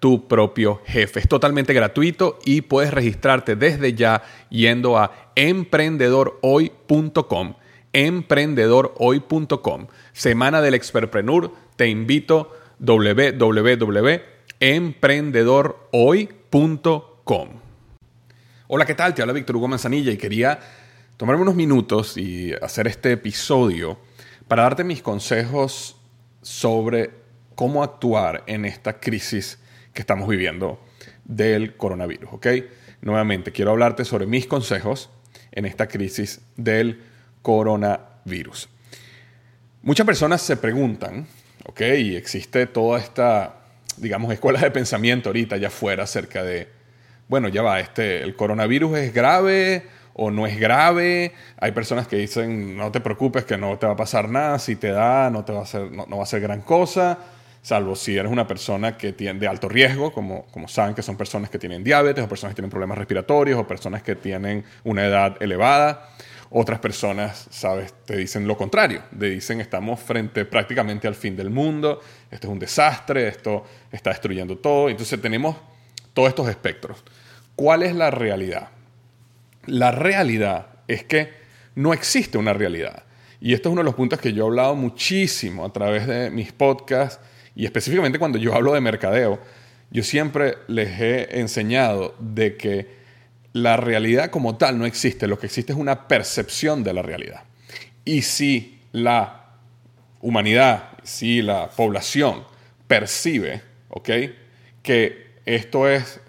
tu propio jefe. Es totalmente gratuito y puedes registrarte desde ya yendo a emprendedorhoy.com. Emprendedorhoy.com. Semana del Expertpreneur. Te invito www.emprendedorhoy.com. Hola, ¿qué tal? Te habla Víctor Hugo Manzanilla y quería tomarme unos minutos y hacer este episodio para darte mis consejos sobre cómo actuar en esta crisis que estamos viviendo del coronavirus. ¿ok? Nuevamente, quiero hablarte sobre mis consejos en esta crisis del coronavirus. Muchas personas se preguntan, ¿ok? Y existe toda esta, digamos, escuela de pensamiento ahorita allá afuera acerca de, bueno, ya va, este, el coronavirus es grave o no es grave. Hay personas que dicen, no te preocupes, que no te va a pasar nada, si te da, no, te va, a hacer, no, no va a ser gran cosa salvo si eres una persona que tiene de alto riesgo, como, como saben que son personas que tienen diabetes o personas que tienen problemas respiratorios o personas que tienen una edad elevada. Otras personas, sabes, te dicen lo contrario, te dicen estamos frente prácticamente al fin del mundo, esto es un desastre, esto está destruyendo todo. Entonces tenemos todos estos espectros. ¿Cuál es la realidad? La realidad es que no existe una realidad. Y esto es uno de los puntos que yo he hablado muchísimo a través de mis podcasts y específicamente cuando yo hablo de mercadeo, yo siempre les he enseñado de que la realidad como tal no existe, lo que existe es una percepción de la realidad. Y si la humanidad, si la población percibe. Que esto es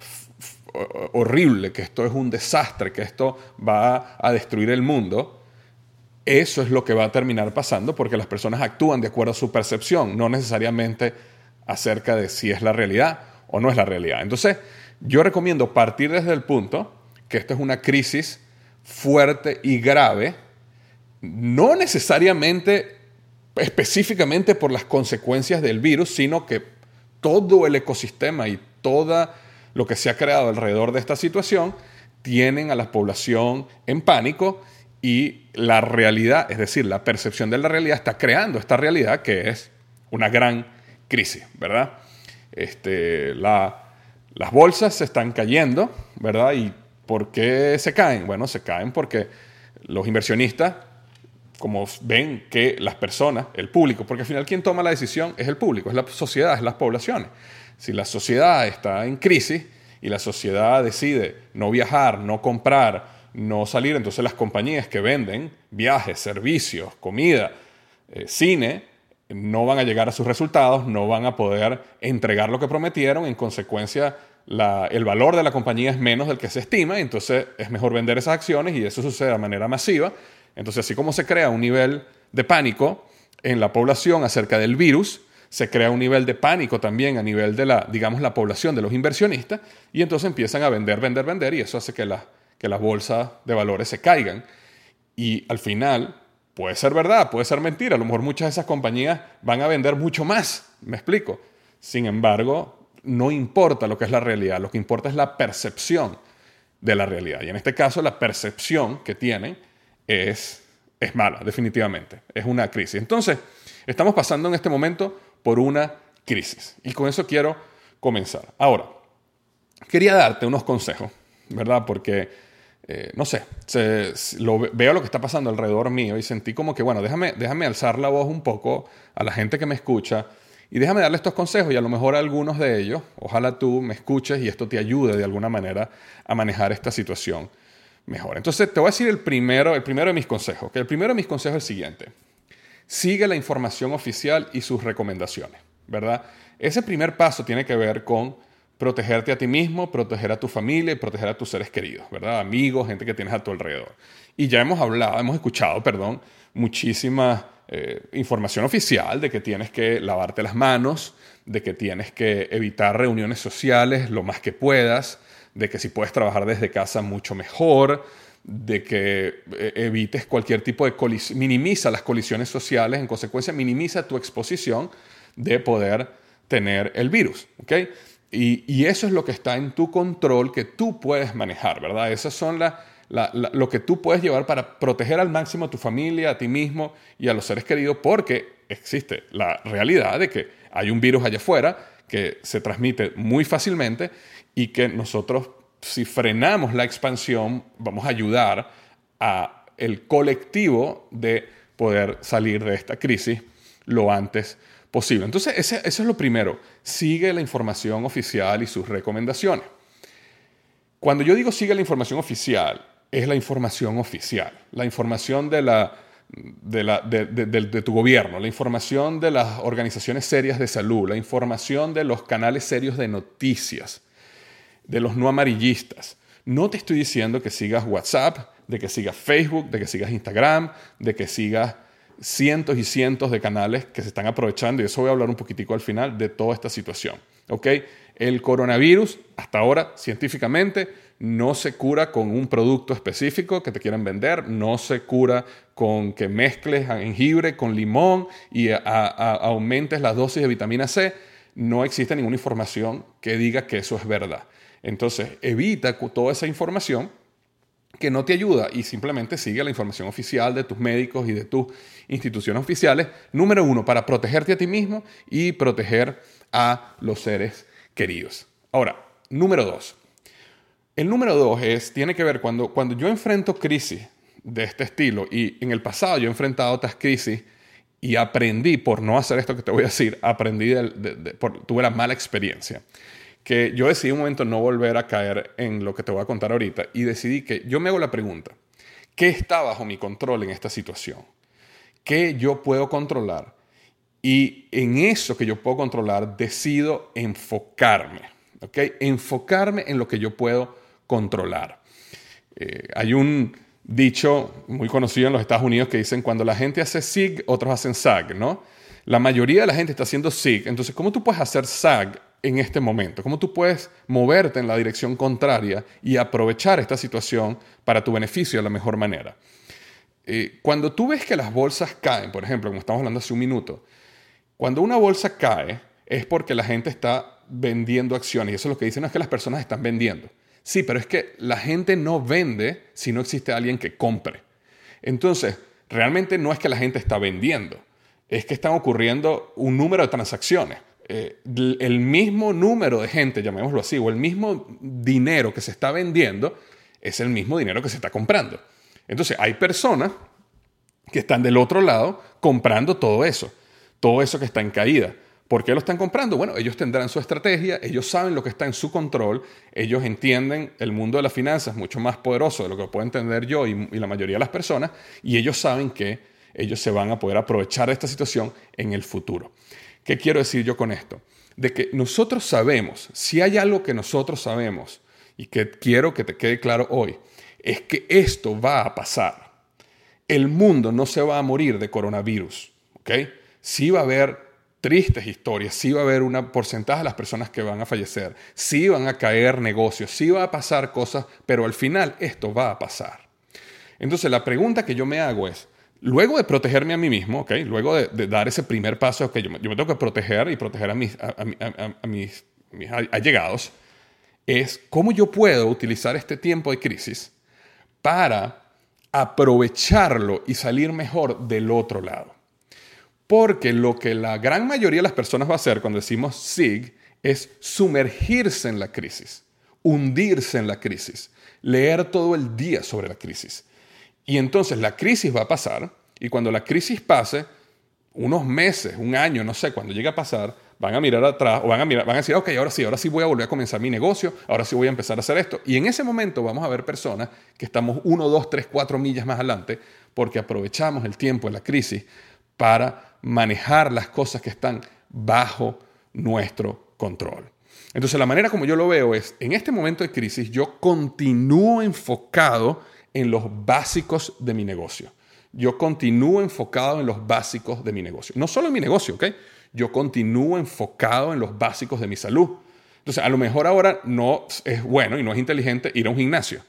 horrible, que esto es un desastre, que esto va a destruir el mundo, eso es lo que va a terminar pasando porque las personas actúan de acuerdo a su percepción, no necesariamente acerca de si es la realidad o no es la realidad. Entonces, yo recomiendo partir desde el punto que esto es una crisis fuerte y grave, no necesariamente específicamente por las consecuencias del virus, sino que todo el ecosistema y todo lo que se ha creado alrededor de esta situación tienen a la población en pánico y la realidad, es decir, la percepción de la realidad está creando esta realidad que es una gran crisis, ¿verdad? Este, las bolsas se están cayendo, ¿verdad? ¿Y por qué se caen? Bueno, se caen porque los inversionistas, como ven que las personas, el público, porque al final quien toma la decisión es el público, es la sociedad, es las poblaciones. Si la sociedad está en crisis y la sociedad decide no viajar, no comprar, no salir. Entonces las compañías que venden viajes, servicios, comida, eh, cine, no van a llegar a sus resultados, no van a poder entregar lo que prometieron, en consecuencia el valor de la compañía es menos del que se estima, entonces es mejor vender esas acciones y eso sucede de manera masiva. Entonces así como se crea un nivel de pánico en la población acerca del virus, se crea un nivel de pánico también a nivel de la, digamos, la población de los inversionistas y entonces empiezan a vender, vender, vender y eso hace que la que las bolsas de valores se caigan. Y al final puede ser verdad, puede ser mentira. A lo mejor muchas de esas compañías van a vender mucho más. ¿Me explico? Sin embargo, no importa lo que es la realidad, lo que importa es la percepción de la realidad. Y en este caso, la percepción que tienen es, es mala, definitivamente. Es una crisis. Entonces, estamos pasando en este momento por una crisis. Y con eso quiero comenzar. Ahora, quería darte unos consejos, ¿verdad? Porque eh, no sé, lo, veo lo que está pasando alrededor mío y sentí como que, bueno, déjame, déjame alzar la voz un poco a la gente que me escucha y déjame darle estos consejos y a lo mejor algunos de ellos, ojalá tú me escuches y esto te ayude de alguna manera a manejar esta situación mejor. Entonces, te voy a decir el primero, el primero de mis consejos, que el primero de mis consejos es el siguiente. Sigue la información oficial y sus recomendaciones, ¿verdad? Ese primer paso tiene que ver con protegerte a ti mismo, proteger a tu familia y proteger a tus seres queridos, ¿verdad? Amigos, gente que tienes a tu alrededor. Y ya hemos hablado, hemos escuchado, perdón, muchísima eh, información oficial de que tienes que lavarte las manos, de que tienes que evitar reuniones sociales lo más que puedas, de que si puedes trabajar desde casa mucho mejor, de que eh, evites cualquier tipo de colisión, minimiza las colisiones sociales, en consecuencia minimiza tu exposición de poder tener el virus, ¿ok? Y, eso es lo que está en tu control que tú puedes manejar, ¿verdad? Esas son lo que tú puedes llevar para proteger al máximo a tu familia, a ti mismo y a los seres queridos, porque existe la realidad de que hay un virus allá afuera que se transmite muy fácilmente y que nosotros, si frenamos la expansión, vamos a ayudar a el colectivo de poder salir de esta crisis lo antes posible. Entonces, ese, eso es lo primero. Sigue la información oficial y sus recomendaciones. Cuando yo digo sigue la información oficial, es la información oficial, la información de, la, de, la, de, de, tu gobierno, la información de las organizaciones serias de salud, la información de los canales serios de noticias, de los no amarillistas. No te estoy diciendo que sigas WhatsApp, de que sigas Facebook, de que sigas Instagram, de que sigas cientos y cientos de canales que se están aprovechando, y eso voy a hablar un poquitico al final, de toda esta situación. El coronavirus, hasta ahora, científicamente, no se cura con un producto específico que te quieran vender, no se cura con que mezcles jengibre con limón y aumentes las dosis de vitamina C. No existe ninguna información que diga que eso es verdad. Entonces, evita toda esa información que no te ayuda y simplemente sigue la información oficial de tus médicos y de tus instituciones oficiales. Número uno, para protegerte a ti mismo y proteger a los seres queridos. Ahora, número dos. El número dos es, tiene que ver cuando, cuando yo enfrento crisis de este estilo y en el pasado yo he enfrentado otras crisis y aprendí por no hacer esto que te voy a decir, aprendí, tuve la mala experiencia que yo decidí un momento no volver a caer en lo que te voy a contar ahorita y decidí que yo me hago la pregunta, ¿qué está bajo mi control en esta situación? ¿Qué yo puedo controlar? Y en eso que yo puedo controlar decido enfocarme, ¿ok? Enfocarme en lo que yo puedo controlar. Eh, hay un dicho muy conocido en los Estados Unidos que dicen cuando la gente hace SIG, otros hacen SAG, ¿no? La mayoría de la gente está haciendo SIG, entonces ¿cómo tú puedes hacer SAG en este momento? ¿Cómo tú puedes moverte en la dirección contraria y aprovechar esta situación para tu beneficio de la mejor manera? Eh, cuando tú ves que las bolsas caen, por ejemplo, como estamos hablando hace un minuto, cuando una bolsa cae es porque la gente está vendiendo acciones y eso es lo que dicen es que las personas están vendiendo. Sí, pero es que la gente no vende si no existe alguien que compre. Entonces, realmente no es que la gente está vendiendo, es que están ocurriendo un número de transacciones. Eh, el mismo número de gente, llamémoslo así, o el mismo dinero que se está vendiendo, es el mismo dinero que se está comprando. Entonces, hay personas que están del otro lado comprando todo eso, todo eso que está en caída. ¿Por qué lo están comprando? Bueno, ellos tendrán su estrategia, ellos saben lo que está en su control, ellos entienden el mundo de las finanzas mucho más poderoso de lo que puedo entender yo y, y la mayoría de las personas, y ellos saben que ellos se van a poder aprovechar de esta situación en el futuro. ¿Qué quiero decir yo con esto? De que nosotros sabemos, si hay algo que nosotros sabemos y que quiero que te quede claro hoy, es que esto va a pasar. El mundo no se va a morir de coronavirus, ¿ok? Sí va a haber tristes historias, sí va a haber un porcentaje de las personas que van a fallecer, sí van a caer negocios, sí va a pasar cosas, pero al final esto va a pasar. Entonces la pregunta que yo me hago es, Luego de protegerme a mí mismo, ¿okay? luego de, dar ese primer paso, que yo, me, tengo que proteger y proteger a mis, a, mis, allegados, es cómo yo puedo utilizar este tiempo de crisis para aprovecharlo y salir mejor del otro lado. Porque lo que la gran mayoría de las personas va a hacer cuando decimos SIG es sumergirse en la crisis, hundirse en la crisis, leer todo el día sobre la crisis y entonces la crisis va a pasar y cuando la crisis pase, unos meses, un año, no sé, cuando llegue a pasar, van a mirar atrás o van a, mirar, van a decir, ok, ahora sí, ahora sí voy a volver a comenzar mi negocio, ahora sí voy a empezar a hacer esto. Y en ese momento vamos a ver personas que estamos uno, dos, tres, cuatro millas más adelante porque aprovechamos el tiempo de la crisis para manejar las cosas que están bajo nuestro control. Entonces la manera como yo lo veo es, en este momento de crisis yo continúo enfocado en los básicos de mi negocio. Yo continúo enfocado en los básicos de mi negocio. No solo en mi negocio, ¿ok? Yo continúo enfocado en los básicos de mi salud. Entonces, a lo mejor ahora no es bueno y no es inteligente ir a un gimnasio,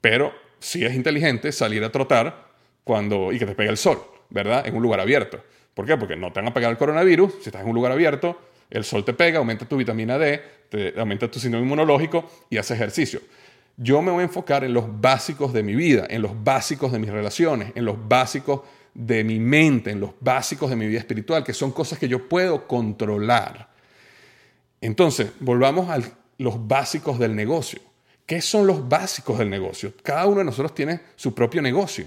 pero sí es inteligente salir a trotar cuando, y que te pegue el sol, ¿verdad? En un lugar abierto. ¿Por qué? Porque no te van a pegar el coronavirus. Si estás en un lugar abierto, el sol te pega, aumenta tu vitamina D, te aumenta tu síndrome inmunológico y haces ejercicio. Yo me voy a enfocar en los básicos de mi vida, en los básicos de mis relaciones, en los básicos de mi mente, en los básicos de mi vida espiritual, que son cosas que yo puedo controlar. Entonces, volvamos a los básicos del negocio. ¿Qué son los básicos del negocio? Cada uno de nosotros tiene su propio negocio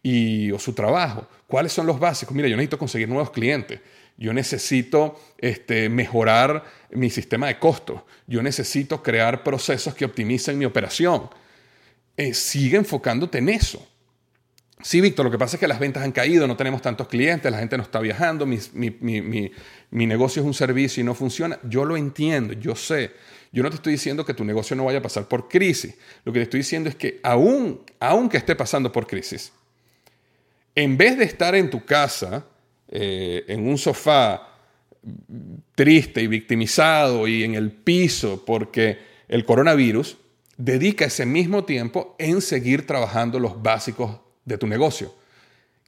y, o su trabajo. ¿Cuáles son los básicos? Mira, yo necesito conseguir nuevos clientes. Yo necesito este, mejorar mi sistema de costos. Yo necesito crear procesos que optimicen mi operación. Eh, sigue enfocándote en eso. Sí, Víctor, lo que pasa es que las ventas han caído, no tenemos tantos clientes, la gente no está viajando, mi, mi, negocio es un servicio y no funciona. Yo lo entiendo, yo sé. Yo no te estoy diciendo que tu negocio no vaya a pasar por crisis. Lo que te estoy diciendo es que aún, aunque esté pasando por crisis, en vez de estar en tu casa, eh, en un sofá triste y victimizado y en el piso porque el coronavirus, dedica ese mismo tiempo en seguir trabajando los básicos de tu negocio.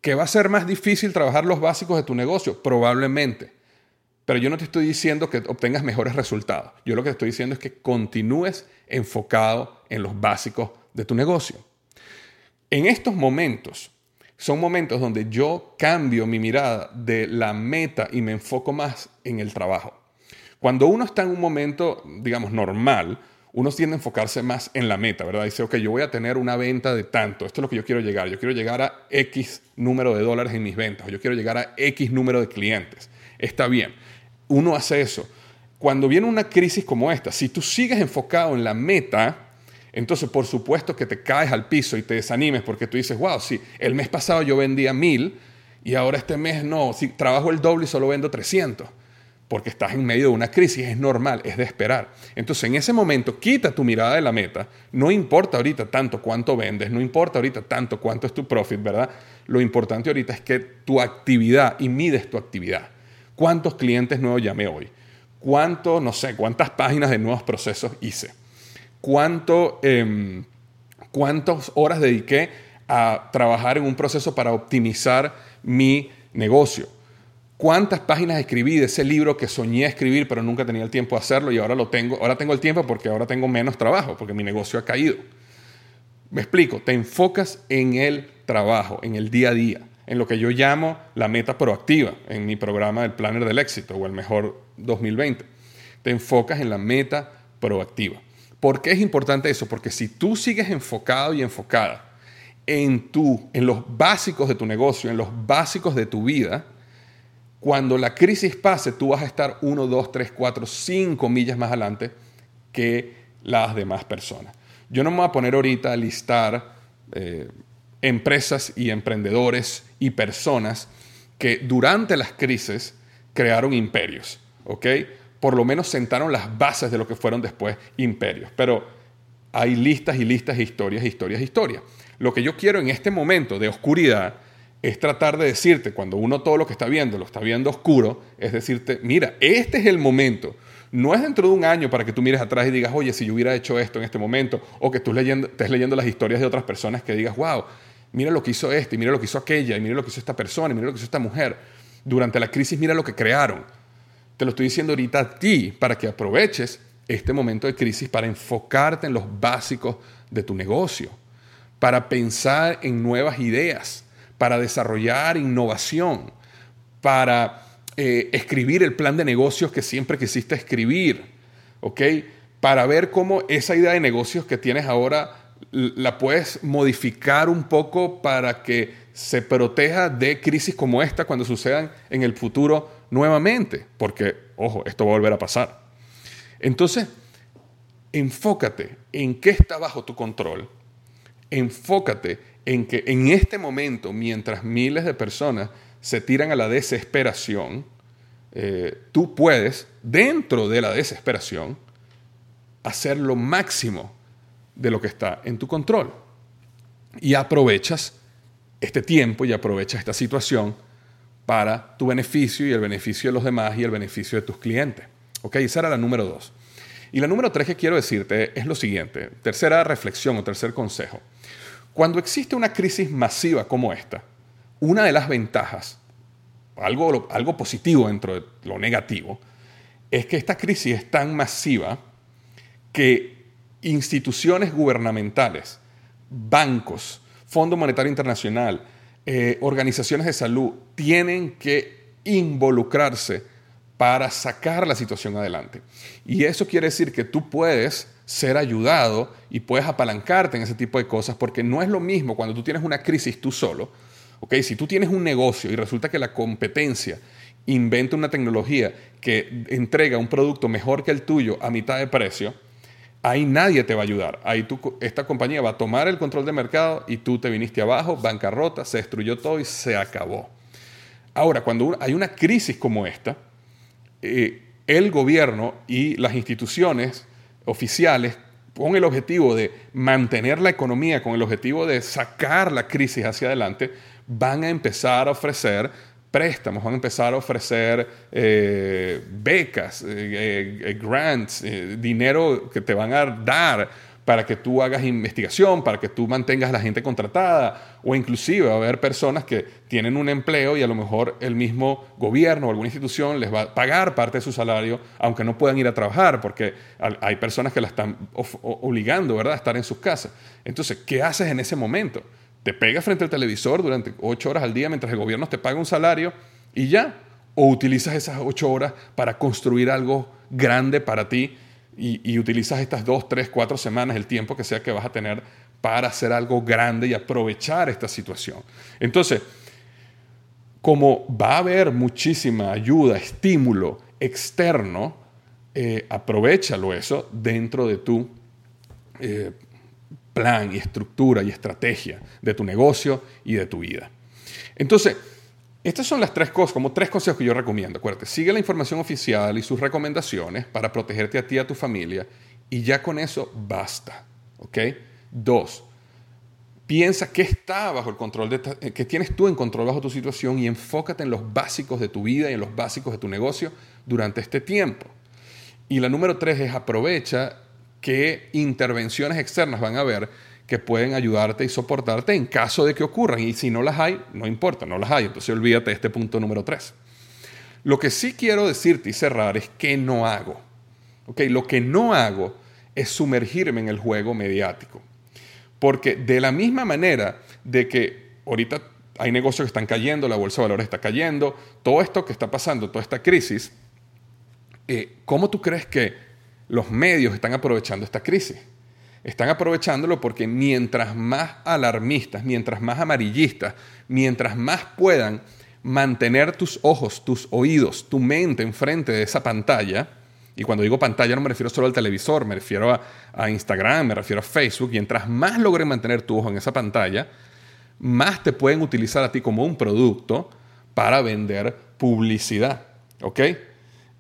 ¿Que va a ser más difícil trabajar los básicos de tu negocio? Probablemente. Pero yo no te estoy diciendo que obtengas mejores resultados. Yo lo que te estoy diciendo es que continúes enfocado en los básicos de tu negocio. En estos momentos, son momentos donde yo cambio mi mirada de la meta y me enfoco más en el trabajo. Cuando uno está en un momento, digamos, normal, uno tiende a enfocarse más en la meta, ¿verdad? Dice, ok, yo voy a tener una venta de tanto, esto es lo que yo quiero llegar, yo quiero llegar a X número de dólares en mis ventas, yo quiero llegar a X número de clientes. Está bien, uno hace eso. Cuando viene una crisis como esta, si tú sigues enfocado en la meta, entonces por supuesto que te caes al piso y te desanimes porque tú dices, wow, sí, el mes pasado yo vendía mil y ahora este mes no, si trabajo el doble y solo vendo 300 porque estás en medio de una crisis, es normal, es de esperar. Entonces, en ese momento, quita tu mirada de la meta. No importa ahorita tanto cuánto vendes, no importa ahorita tanto cuánto es tu profit, ¿verdad? Lo importante ahorita es que tu actividad, y mides tu actividad. ¿Cuántos clientes nuevos llamé hoy? ¿Cuánto, no sé, cuántas páginas de nuevos procesos hice? ¿Cuánto, em, ¿Cuántas horas dediqué a trabajar en un proceso para optimizar mi negocio? cuántas páginas escribí de ese libro que soñé escribir, pero nunca tenía el tiempo de hacerlo y ahora lo tengo. Ahora tengo el tiempo porque ahora tengo menos trabajo, porque mi negocio ha caído. Me explico, te enfocas en el trabajo, en el día a día, en lo que yo llamo la meta proactiva en mi programa del Planner del Éxito o el Mejor 2020. Te enfocas en la meta proactiva. ¿Por qué es importante eso? Porque si tú sigues enfocado y enfocada en, tu, en los básicos de tu negocio, en los básicos de tu vida, cuando la crisis pase, tú vas a estar 1, 2, 3, 4, 5 millas más adelante que las demás personas. Yo no me voy a poner ahorita a listar eh, empresas y emprendedores y personas que durante las crisis crearon imperios, ¿ok? Por lo menos sentaron las bases de lo que fueron después imperios. Pero hay listas y listas de historias, historias, historias. Lo que yo quiero en este momento de oscuridad es tratar de decirte, cuando uno todo lo que está viendo lo está viendo oscuro, es decirte, mira, este es el momento. No es dentro de un año para que tú mires atrás y digas, oye, si yo hubiera hecho esto en este momento, o que tú leyendo, estés leyendo las historias de otras personas que digas, wow, mira lo que hizo este, y mira lo que hizo aquella, y mira lo que hizo esta persona, y mira lo que hizo esta mujer. Durante la crisis, mira lo que crearon. Te lo estoy diciendo ahorita a ti para que aproveches este momento de crisis para enfocarte en los básicos de tu negocio, para pensar en nuevas ideas para desarrollar innovación, para eh, escribir el plan de negocios que siempre quisiste escribir. Para ver cómo esa idea de negocios que tienes ahora la puedes modificar un poco para que se proteja de crisis como esta cuando sucedan en el futuro nuevamente, porque, ojo, esto va a volver a pasar. Entonces, enfócate en qué está bajo tu control, enfócate en que en este momento, mientras miles de personas se tiran a la desesperación, eh, tú puedes, dentro de la desesperación, hacer lo máximo de lo que está en tu control. Y aprovechas este tiempo y aprovechas esta situación para tu beneficio y el beneficio de los demás y el beneficio de tus clientes. ¿Ok? Esa era la número dos. Y la número tres que quiero decirte es lo siguiente, tercera reflexión o tercer consejo. Cuando existe una crisis masiva como esta, una de las ventajas, algo, algo positivo dentro de lo negativo, es que esta crisis es tan masiva que instituciones gubernamentales, bancos, Fondo Monetario Internacional, eh, organizaciones de salud tienen que involucrarse para sacar la situación adelante. Y eso quiere decir que tú puedes ser ayudado y puedes apalancarte en ese tipo de cosas, porque no es lo mismo cuando tú tienes una crisis tú solo. ¿okay? Si tú tienes un negocio y resulta que la competencia inventa una tecnología que entrega un producto mejor que el tuyo a mitad de precio, ahí nadie te va a ayudar. Ahí esta compañía va a tomar el control del mercado y tú te viniste abajo, bancarrota, se destruyó todo y se acabó. Ahora, cuando hay una crisis como esta, eh, el gobierno y las instituciones oficiales con el objetivo de mantener la economía, con el objetivo de sacar la crisis hacia adelante, van a empezar a ofrecer préstamos, van a empezar a ofrecer eh, becas, eh, grants, dinero que te van a dar para que tú hagas investigación, para que tú mantengas la gente contratada, o inclusive va a haber personas que tienen un empleo y a lo mejor el mismo gobierno o alguna institución les va a pagar parte de su salario, aunque no puedan ir a trabajar, porque hay personas que la están obligando, ¿verdad?, a estar en sus casas. Entonces, ¿qué haces en ese momento? ¿Te pegas frente al televisor durante ocho horas al día mientras el gobierno te paga un salario y ya? ¿O utilizas esas ocho horas para construir algo grande para ti y, utilizas estas dos, tres, cuatro semanas, el tiempo que sea que vas a tener para hacer algo grande y aprovechar esta situación. Entonces, como va a haber muchísima ayuda, estímulo externo, eh, aprovechalo eso dentro de tu eh, plan y estructura y estrategia de tu negocio y de tu vida. Entonces, estas son las tres cosas, como tres consejos que yo recomiendo. Acuérdate, sigue la información oficial y sus recomendaciones para protegerte a ti y a tu familia y ya con eso basta. ¿Ok? Dos, piensa qué está bajo el control, de eh, que tienes tú en control bajo tu situación y enfócate en los básicos de tu vida y en los básicos de tu negocio durante este tiempo. Y la número tres es aprovecha qué intervenciones externas van a haber que pueden ayudarte y soportarte en caso de que ocurran. Y si no las hay, no importa, no las hay. Entonces olvídate de este punto número tres. Lo que sí quiero decirte y cerrar es que no hago. ¿Okay? Lo que no hago es sumergirme en el juego mediático. Porque de la misma manera de que ahorita hay negocios que están cayendo, la bolsa de valores está cayendo, todo esto que está pasando, toda esta crisis, eh, ¿cómo tú crees que los medios están aprovechando esta crisis? están aprovechándolo porque mientras más alarmistas, mientras más amarillistas, mientras más puedan mantener tus ojos, tus oídos, tu mente enfrente de esa pantalla, y cuando digo pantalla no me refiero solo al televisor, me refiero a, Instagram, me refiero a Facebook, mientras más logren mantener tu ojo en esa pantalla, más te pueden utilizar a ti como un producto para vender publicidad. ¿Ok?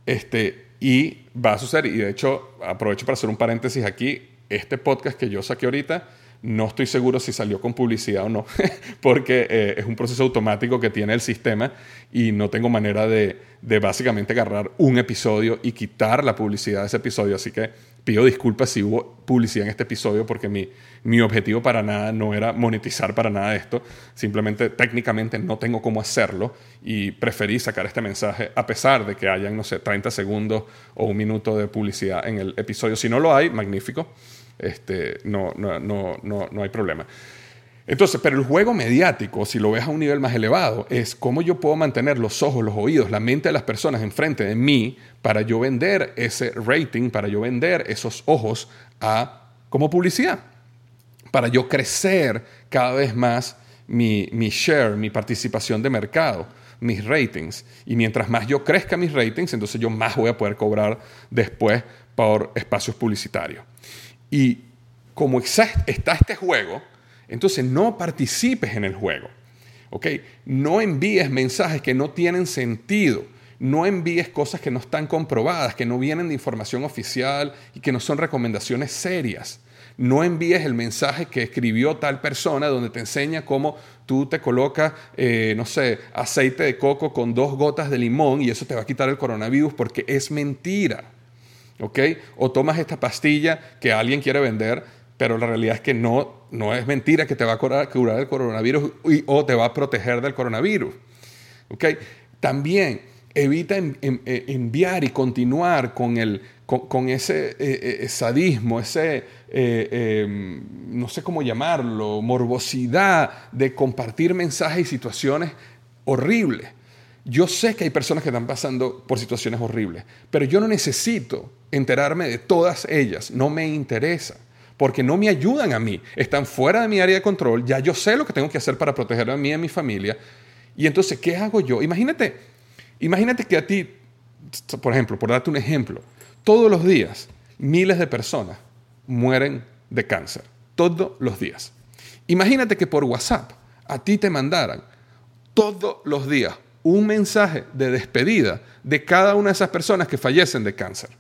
Este, y va a suceder, y de hecho aprovecho para hacer un paréntesis aquí, este podcast que yo saqué ahorita, no estoy seguro si salió con publicidad o no, porque eh, es un proceso automático que tiene el sistema y no tengo manera de, de, básicamente agarrar un episodio y quitar la publicidad de ese episodio. Así que pido disculpas si hubo publicidad en este episodio porque mi, mi objetivo para nada no era monetizar para nada esto. Simplemente técnicamente no tengo cómo hacerlo y preferí sacar este mensaje a pesar de que hayan, no sé, 30 segundos o un minuto de publicidad en el episodio. Si no lo hay, magnífico este, no, no, no, no, hay problema. Entonces, pero el juego mediático, si lo ves a un nivel más elevado, es cómo yo puedo mantener los ojos, los oídos, la mente de las personas enfrente de mí para yo vender ese rating, para yo vender esos ojos a, como publicidad, para yo crecer cada vez más mi, mi share, mi participación de mercado, mis ratings. Y mientras más yo crezca mis ratings, entonces yo más voy a poder cobrar después por espacios publicitarios. Y como está este juego, entonces no participes en el juego. No envíes mensajes que no tienen sentido. no envíes cosas que no están comprobadas, que no vienen de información oficial y que no son recomendaciones serias. No envíes el mensaje que escribió tal persona donde te enseña cómo tú te colocas, eh, no sé, aceite de coco con dos gotas de limón y eso te va a quitar el coronavirus porque es mentira. ¿Ok? O tomas esta pastilla que alguien quiere vender, pero la realidad es que no, no es mentira que te va a curar, curar el coronavirus o te va a proteger del coronavirus. ¿Ok? También evita eh, enviar y continuar con, el, con, ese eh, eh, sadismo, ese, em, no sé cómo llamarlo, morbosidad de compartir mensajes y situaciones horribles. Yo sé que hay personas que están pasando por situaciones horribles, pero yo no necesito enterarme de todas ellas, no me interesa, porque no me ayudan a mí, están fuera de mi área de control, ya yo sé lo que tengo que hacer para proteger a mí y a mi familia, y entonces, ¿qué hago yo? Imagínate, Imagínate que a ti, por ejemplo, por darte un ejemplo, todos los días miles de personas mueren de cáncer. Todos los días. Imagínate que por WhatsApp a ti te mandaran todos los días un mensaje de despedida de cada una de esas personas que fallecen de cáncer.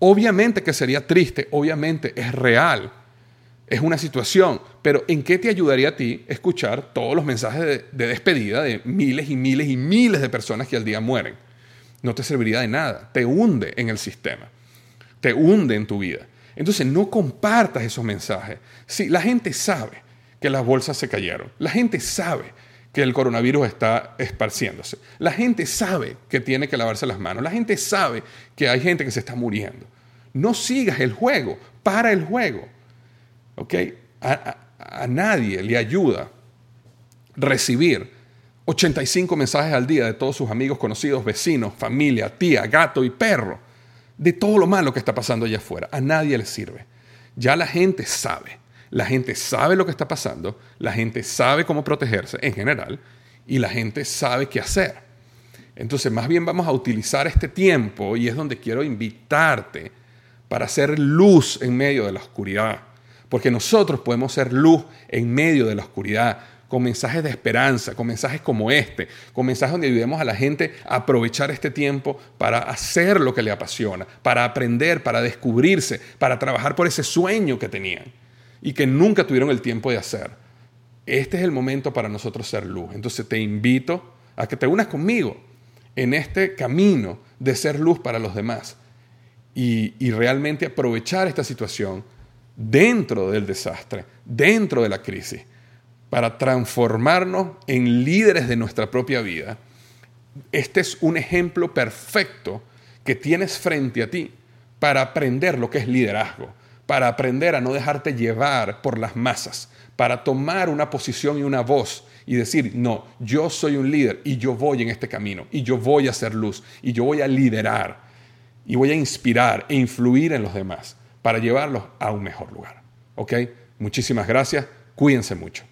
Obviamente que sería triste, obviamente es real, es una situación, pero ¿en qué te ayudaría a ti escuchar todos los mensajes de, despedida de miles y miles y miles de personas que al día mueren? No te serviría de nada, te hunde en el sistema, te hunde en tu vida. Entonces no compartas esos mensajes. Sí, la gente sabe que las bolsas se cayeron, la gente sabe que el coronavirus está esparciéndose, la gente sabe que tiene que lavarse las manos, la gente sabe que hay gente que se está muriendo. No sigas el juego, para el juego ¿ok? A, nadie le ayuda recibir 85 mensajes al día de todos sus amigos, conocidos, vecinos, familia, tía, gato y perro, de todo lo malo que está pasando allá afuera. A nadie le sirve. Ya la gente sabe. La gente sabe lo que está pasando, la gente sabe cómo protegerse en general y la gente sabe qué hacer. Entonces, más bien vamos a utilizar este tiempo y es donde quiero invitarte para hacer luz en medio de la oscuridad. Porque nosotros podemos ser luz en medio de la oscuridad, con mensajes de esperanza, con mensajes como este, con mensajes donde ayudemos a la gente a aprovechar este tiempo para hacer lo que le apasiona, para aprender, para descubrirse, para trabajar por ese sueño que tenían y que nunca tuvieron el tiempo de hacer. Este es el momento para nosotros ser luz. Entonces te invito a que te unas conmigo en este camino de ser luz para los demás y, y realmente aprovechar esta situación dentro del desastre, dentro de la crisis, para transformarnos en líderes de nuestra propia vida. Este es un ejemplo perfecto que tienes frente a ti para aprender lo que es liderazgo, para aprender a no dejarte llevar por las masas, para tomar una posición y una voz y decir, no, yo soy un líder y yo voy en este camino y yo voy a hacer luz y yo voy a liderar y voy a inspirar e influir en los demás para llevarlos a un mejor lugar. ¿Ok? Muchísimas gracias. Cuídense mucho.